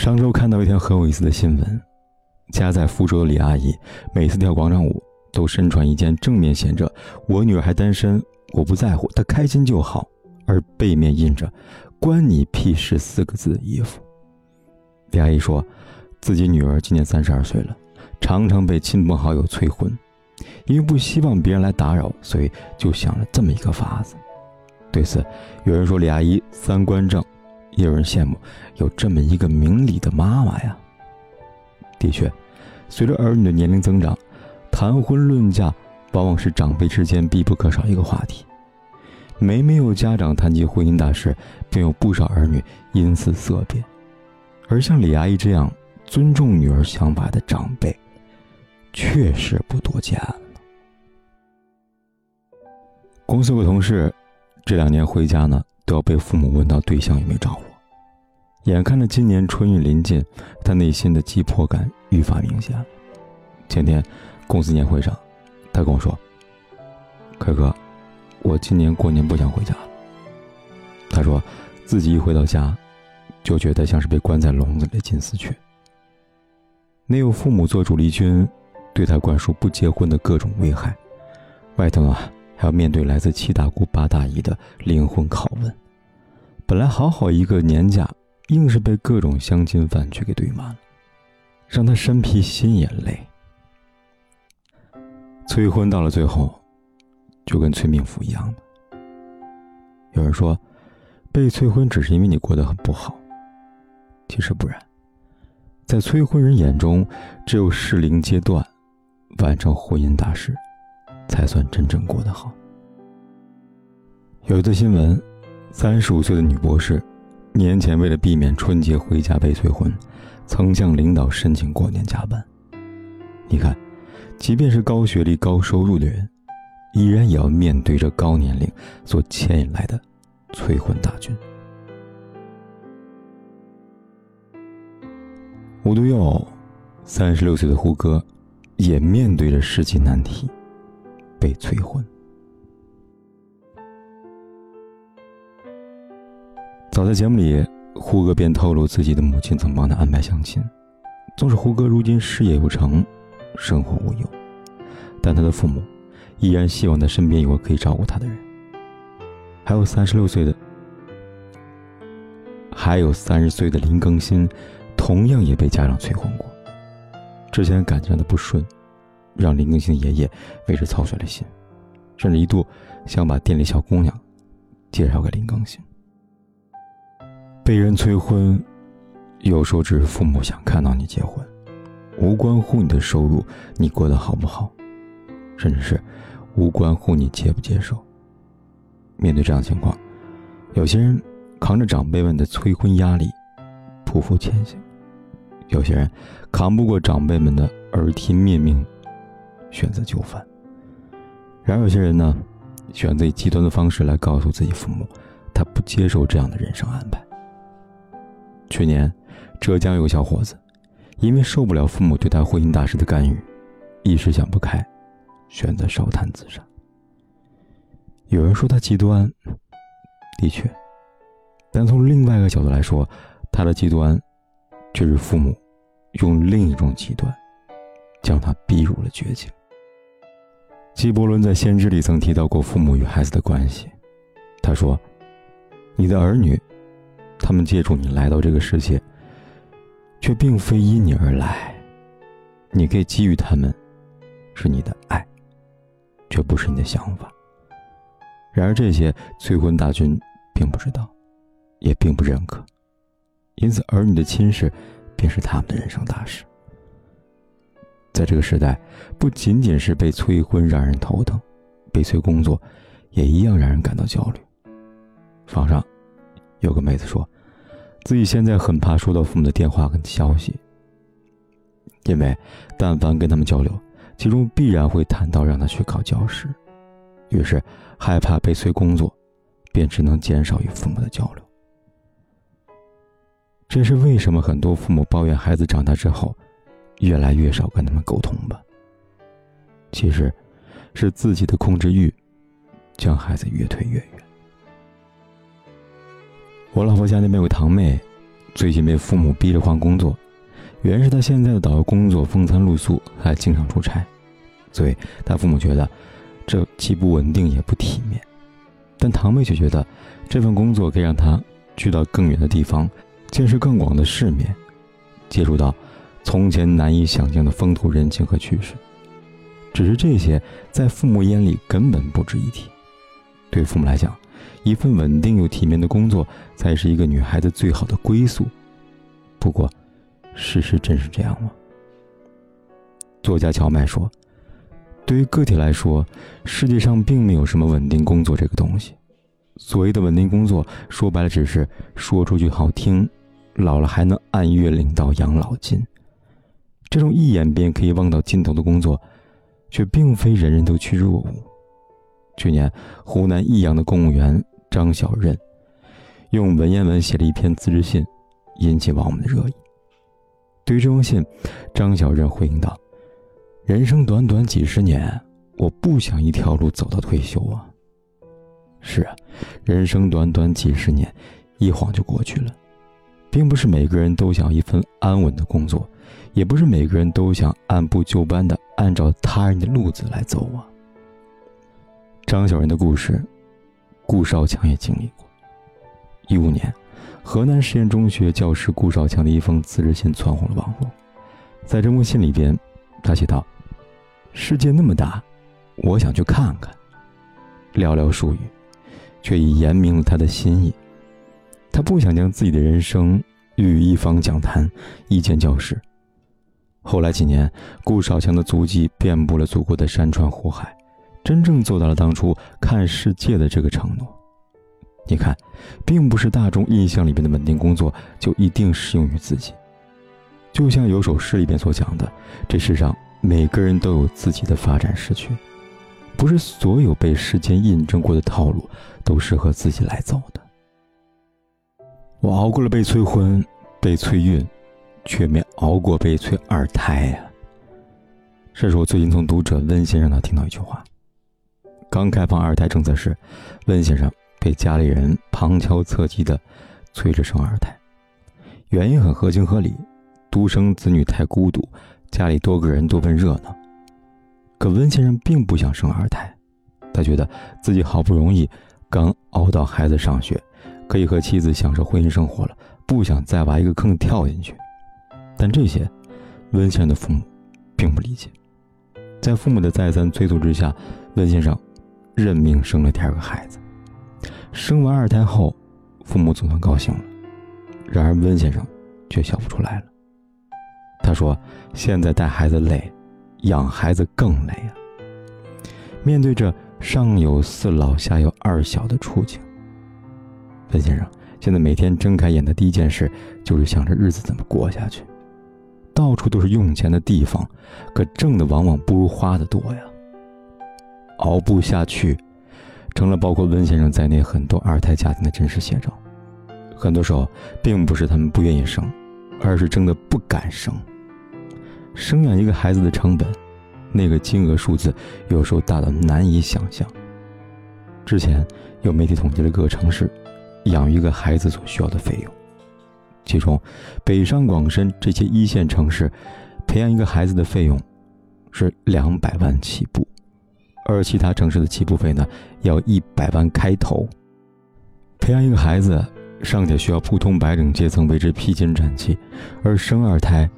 上周看到一条很有意思的新闻：家在福州的李阿姨，每次跳广场舞都身穿一件正面写着“我女儿还单身，我不在乎，她开心就好”，而背面印着“关你屁事”四个字的衣服。李阿姨说，自己女儿今年三十二岁了，常常被亲朋好友催婚，因为不希望别人来打扰，所以就想了这么一个法子。对此，有人说李阿姨三观正。也有人羡慕有这么一个明理的妈妈呀。的确，随着儿女的年龄增长，谈婚论嫁往往是长辈之间必不可少一个话题。每每有家长谈及婚姻大事，便有不少儿女因此色变。而像李阿姨这样尊重女儿想法的长辈，确实不多见了。公司有个同事，这两年回家呢。都要被父母问到对象有没有着落。眼看着今年春运临近，他内心的急迫感愈发明显。前天，公司年会上，他跟我说：“凯哥，我今年过年不想回家了。”他说自己一回到家，就觉得像是被关在笼子里的金丝雀。没有父母做主力军，对他灌输不结婚的各种危害，外头啊。还要面对来自七大姑八大姨的灵魂拷问，本来好好一个年假，硬是被各种相亲饭局给堆满了，让他身疲心也累。催婚到了最后，就跟催命符一样的。有人说，被催婚只是因为你过得很不好，其实不然，在催婚人眼中，只有适龄阶段，完成婚姻大事。才算真正过得好。有一则新闻，三十五岁的女博士，年前为了避免春节回家被催婚，曾向领导申请过年加班。你看，即便是高学历、高收入的人，依然也要面对着高年龄所牵引来的催婚大军。无独有偶，三十六岁的胡歌，也面对着世纪难题。被催婚。早在节目里，胡歌便透露自己的母亲曾帮他安排相亲。纵使胡歌如今事业有成，生活无忧，但他的父母依然希望他身边有个可以照顾他的人。还有三十六岁的，还有三十岁的林更新，同样也被家长催婚过。之前感情上的不顺。让林更新爷爷为之操碎了心，甚至一度想把店里小姑娘介绍给林更新。被人催婚，有时候只是父母想看到你结婚，无关乎你的收入，你过得好不好，甚至是无关乎你接不接受。面对这样的情况，有些人扛着长辈们的催婚压力，匍匐前行；有些人扛不过长辈们的耳提面命。选择就范。然而有些人呢，选择以极端的方式来告诉自己父母，他不接受这样的人生安排。去年，浙江有个小伙子，因为受不了父母对他婚姻大事的干预，一时想不开，选择烧炭自杀。有人说他极端，的确，但从另外一个角度来说，他的极端，却是父母用另一种极端，将他逼入了绝境。纪伯伦在《先知》里曾提到过父母与孩子的关系。他说：“你的儿女，他们借助你来到这个世界，却并非因你而来。你可以给予他们，是你的爱，却不是你的想法。然而这些催婚大军并不知道，也并不认可，因此儿女的亲事，便是他们的人生大事。”在这个时代，不仅仅是被催婚让人头疼，被催工作，也一样让人感到焦虑。网上有个妹子说，自己现在很怕收到父母的电话跟消息，因为但凡跟他们交流，其中必然会谈到让他去考教师，于是害怕被催工作，便只能减少与父母的交流。这是为什么很多父母抱怨孩子长大之后，越来越少跟他们沟通吧？其实，是自己的控制欲，将孩子越推越远。我老婆家那边有个堂妹，最近被父母逼着换工作。原是她现在的导游工作风餐露宿，还经常出差，所以她父母觉得这既不稳定也不体面。但堂妹却觉得这份工作可以让她去到更远的地方，见识更广的世面，接触到从前难以想象的风土人情和趣事。只是这些在父母眼里根本不值一提。对父母来讲，一份稳定又体面的工作才是一个女孩子最好的归宿。不过，事实真是这样吗？作家乔麦说：“对于个体来说，世界上并没有什么稳定工作这个东西。所谓的稳定工作，说白了只是说出去好听，老了还能按月领到养老金。这种一眼便可以望到尽头的工作。”却并非人人都趋之若鹜。去年，湖南益阳的公务员张小任用文言文写了一篇辞职信，引起网友们的热议。对于这封信，张小任回应道：“人生短短几十年，我不想一条路走到退休啊。”是啊，人生短短几十年，一晃就过去了，并不是每个人都想一份安稳的工作。也不是每个人都想按部就班的按照他人的路子来走啊。张小人的故事，顾少强也经历过。一五年，河南实验中学教师顾少强的一封辞职信窜红了网络。在这封信里边，他写道：“世界那么大，我想去看看。”寥寥数语，却已言明了他的心意。他不想将自己的人生于一方讲坛、一间教室。后来几年，顾少强的足迹遍布了祖国的山川湖海，真正做到了当初看世界的这个承诺。你看，并不是大众印象里面的稳定工作就一定适用于自己。就像有首诗里边所讲的，这世上每个人都有自己的发展时区，不是所有被时间印证过的套路都适合自己来走的。我熬过了被催婚，被催孕。却没熬过被催二胎呀。这是我最近从读者温先生那听到一句话：刚开放二胎政策时，温先生被家里人旁敲侧击的催着生二胎，原因很合情合理，独生子女太孤独，家里多个人多份热闹。可温先生并不想生二胎，他觉得自己好不容易刚熬到孩子上学，可以和妻子享受婚姻生活了，不想再挖一个坑跳进去。但这些，温先生的父母并不理解。在父母的再三催促之下，温先生认命生了第二个孩子。生完二胎后，父母总算高兴了。然而温先生却笑不出来了。他说：“现在带孩子累，养孩子更累啊。”面对着上有四老下有二小的处境，温先生现在每天睁开眼的第一件事就是想着日子怎么过下去。到处都是用钱的地方，可挣的往往不如花的多呀。熬不下去，成了包括温先生在内很多二胎家庭的真实写照。很多时候，并不是他们不愿意生，而是真的不敢生。生养一个孩子的成本，那个金额数字，有时候大到难以想象。之前有媒体统计了各个城市养育一个孩子所需要的费用。其中，北上广深这些一线城市，培养一个孩子的费用是两百万起步，而其他城市的起步费呢，要一百万开头。培养一个孩子尚且需要普通白领阶层为之披荆斩棘，而生二胎，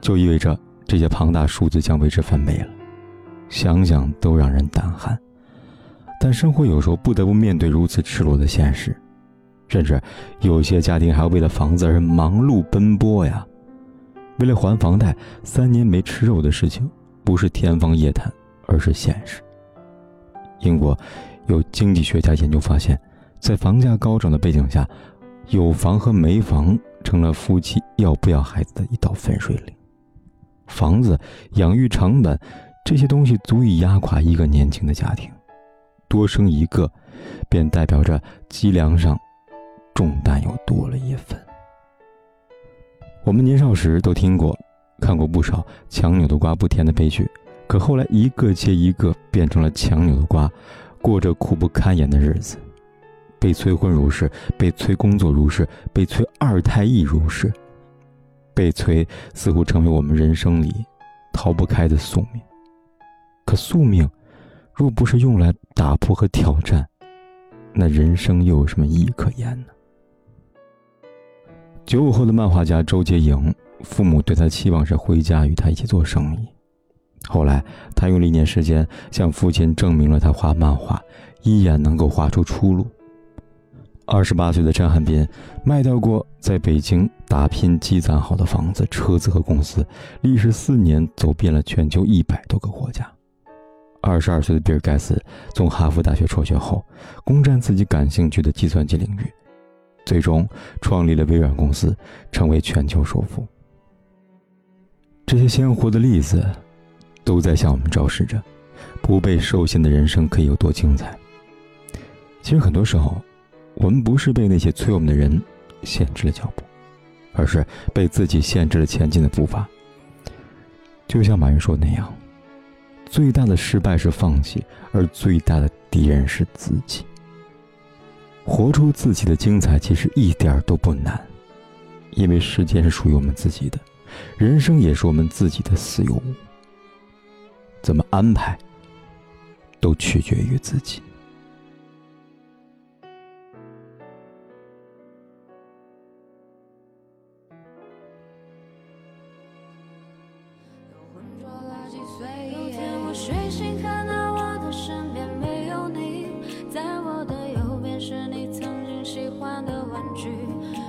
就意味着这些庞大数字将为之翻倍了，想想都让人胆寒。但生活有时候不得不面对如此赤裸的现实。甚至有些家庭还要为了房子而忙碌奔波呀。为了还房贷，三年没吃肉的事情不是天方夜谭，而是现实。英国有经济学家研究发现，在房价高涨的背景下，有房和没房成了夫妻要不要孩子的一道分水岭。房子、养育成本，这些东西足以压垮一个年轻的家庭。多生一个，便代表着脊梁上重担又多了一份。我们年少时都听过、看过不少“强扭的瓜不甜”的悲剧，可后来一个接一个变成了强扭的瓜，过着苦不堪言的日子。被催婚如是，被催工作如是，被催二胎亦如是。被催似乎成为我们人生里逃不开的宿命。可宿命，若不是用来打破和挑战，那人生又有什么意义可言呢？九五后的漫画家周洁莹，父母对他期望是回家与他一起做生意。后来，他用了一年时间向父亲证明了他画漫画依然能够画出出路。二十八岁的陈汉斌，卖掉过在北京打拼积攒好的房子、车子和公司，历时四年走遍了全球一百多个国家。二十二岁的比尔盖茨从哈佛大学辍学后，攻占自己感兴趣的计算机领域。最终创立了微软公司，成为全球首富。这些鲜活的例子，都在向我们昭示着，不被受限的人生可以有多精彩。其实很多时候，我们不是被那些催我们的人限制了脚步，而是被自己限制了前进的步伐。就像马云说的那样，最大的失败是放弃，而最大的敌人是自己。活出自己的精彩，其实一点都不难，因为时间是属于我们自己的，人生也是我们自己的私有物。怎么安排，都取决于自己。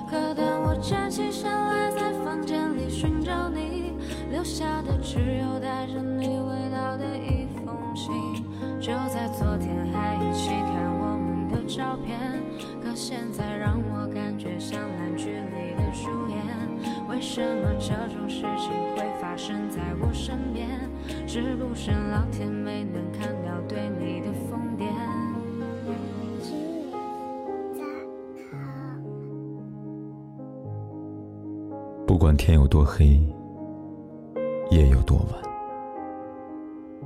可当我站起身来，在房间里寻找你，留下的只有就在昨天还一起看我们的照片，可现在让我感觉像烂剧里的主演。为什么这种事情会发生在我身边？是不是老天没能看到对你的疯癫？不管天有多黑，夜有多晚，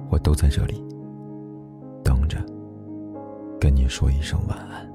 我都在这里，跟你说一声晚安。